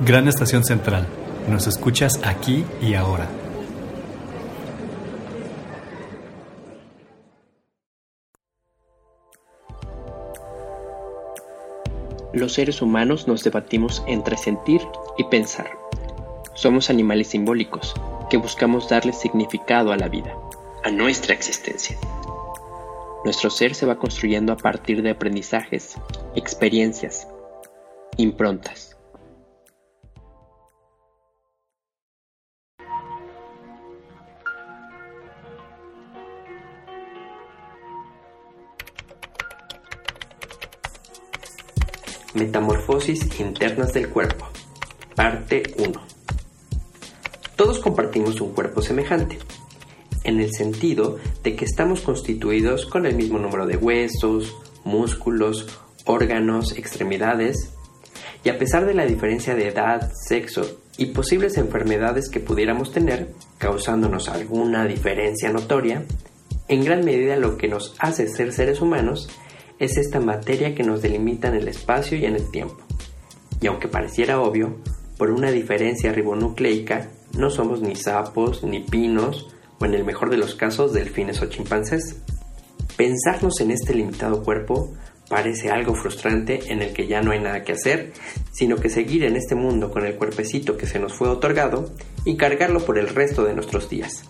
Gran Estación Central. Nos escuchas aquí y ahora. Los seres humanos nos debatimos entre sentir y pensar. Somos animales simbólicos que buscamos darle significado a la vida, a nuestra existencia. Nuestro ser se va construyendo a partir de aprendizajes, experiencias, improntas. Metamorfosis internas del cuerpo. Parte 1. Todos compartimos un cuerpo semejante, en el sentido de que estamos constituidos con el mismo número de huesos, músculos, órganos, extremidades, y a pesar de la diferencia de edad, sexo y posibles enfermedades que pudiéramos tener, causándonos alguna diferencia notoria, en gran medida lo que nos hace ser seres humanos es esta materia que nos delimita en el espacio y en el tiempo. Y aunque pareciera obvio, por una diferencia ribonucleica, no somos ni sapos, ni pinos, o en el mejor de los casos, delfines o chimpancés. Pensarnos en este limitado cuerpo parece algo frustrante en el que ya no hay nada que hacer, sino que seguir en este mundo con el cuerpecito que se nos fue otorgado y cargarlo por el resto de nuestros días.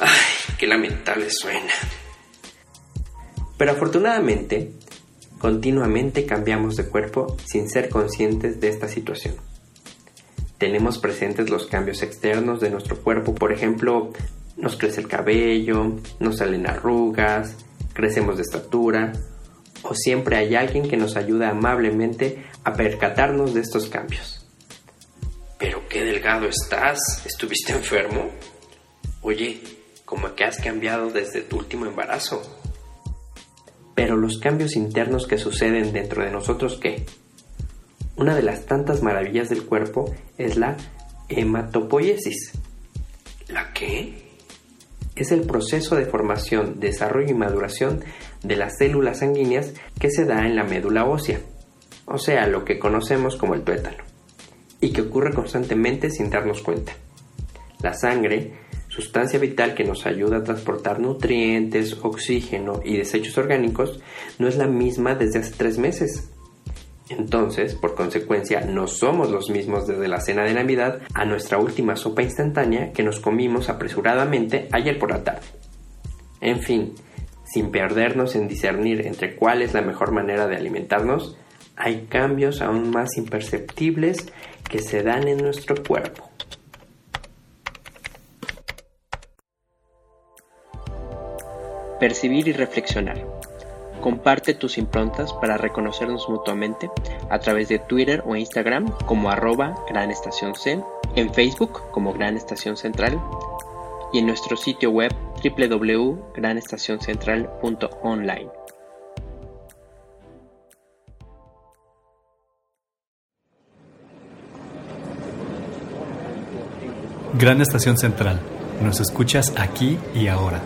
¡Ay, qué lamentable suena! Pero afortunadamente, continuamente cambiamos de cuerpo sin ser conscientes de esta situación. Tenemos presentes los cambios externos de nuestro cuerpo, por ejemplo, nos crece el cabello, nos salen arrugas, crecemos de estatura, o siempre hay alguien que nos ayuda amablemente a percatarnos de estos cambios. Pero qué delgado estás, ¿estuviste enfermo? Oye, como que has cambiado desde tu último embarazo. Pero los cambios internos que suceden dentro de nosotros, ¿qué? Una de las tantas maravillas del cuerpo es la hematopoiesis. ¿La qué? Es el proceso de formación, desarrollo y maduración de las células sanguíneas que se da en la médula ósea, o sea, lo que conocemos como el tuétano, y que ocurre constantemente sin darnos cuenta. La sangre sustancia vital que nos ayuda a transportar nutrientes, oxígeno y desechos orgánicos, no es la misma desde hace tres meses. Entonces, por consecuencia, no somos los mismos desde la cena de Navidad a nuestra última sopa instantánea que nos comimos apresuradamente ayer por la tarde. En fin, sin perdernos en discernir entre cuál es la mejor manera de alimentarnos, hay cambios aún más imperceptibles que se dan en nuestro cuerpo. Percibir y reflexionar. Comparte tus improntas para reconocernos mutuamente a través de Twitter o Instagram como arroba Gran Estación C, en Facebook como Gran Estación Central y en nuestro sitio web www.granestacioncentral.online. Gran Estación Central. Nos escuchas aquí y ahora.